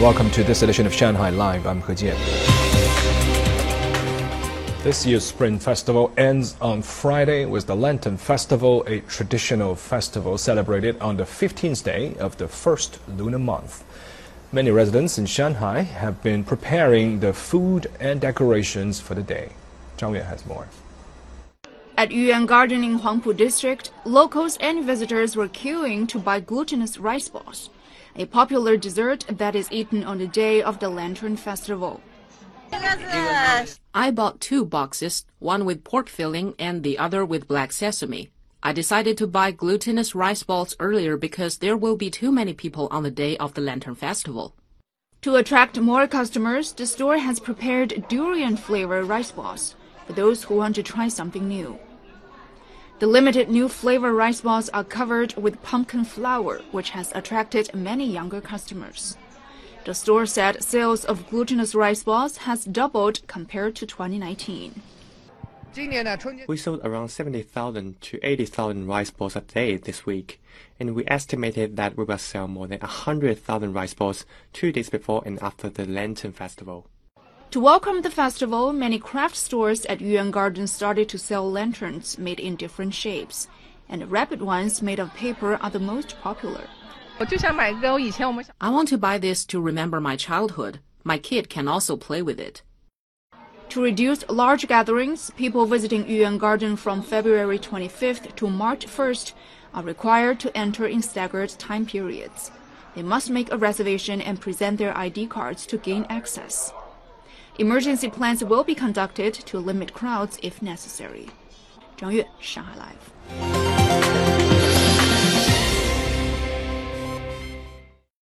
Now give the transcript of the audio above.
Welcome to this edition of Shanghai Live. I'm He Jian. This year's Spring Festival ends on Friday with the Lantern Festival, a traditional festival celebrated on the 15th day of the first lunar month. Many residents in Shanghai have been preparing the food and decorations for the day. Zhang Yue has more. At Yuyuan Garden in Huangpu District, locals and visitors were queuing to buy glutinous rice balls, a popular dessert that is eaten on the day of the Lantern Festival. I bought two boxes, one with pork filling and the other with black sesame. I decided to buy glutinous rice balls earlier because there will be too many people on the day of the Lantern Festival. To attract more customers, the store has prepared durian flavored rice balls for those who want to try something new. The limited new flavor rice balls are covered with pumpkin flour, which has attracted many younger customers. The store said sales of glutinous rice balls has doubled compared to 2019. We sold around 70,000 to 80,000 rice balls a day this week, and we estimated that we will sell more than 100,000 rice balls two days before and after the Lantern Festival. To welcome the festival, many craft stores at Yuyuan Garden started to sell lanterns made in different shapes, and the rapid ones made of paper are the most popular. I want to buy this to remember my childhood. My kid can also play with it. To reduce large gatherings, people visiting Yuyuan Garden from February 25th to March 1st are required to enter in staggered time periods. They must make a reservation and present their ID cards to gain access. Emergency plans will be conducted to limit crowds if necessary. 张悦，上海 Live。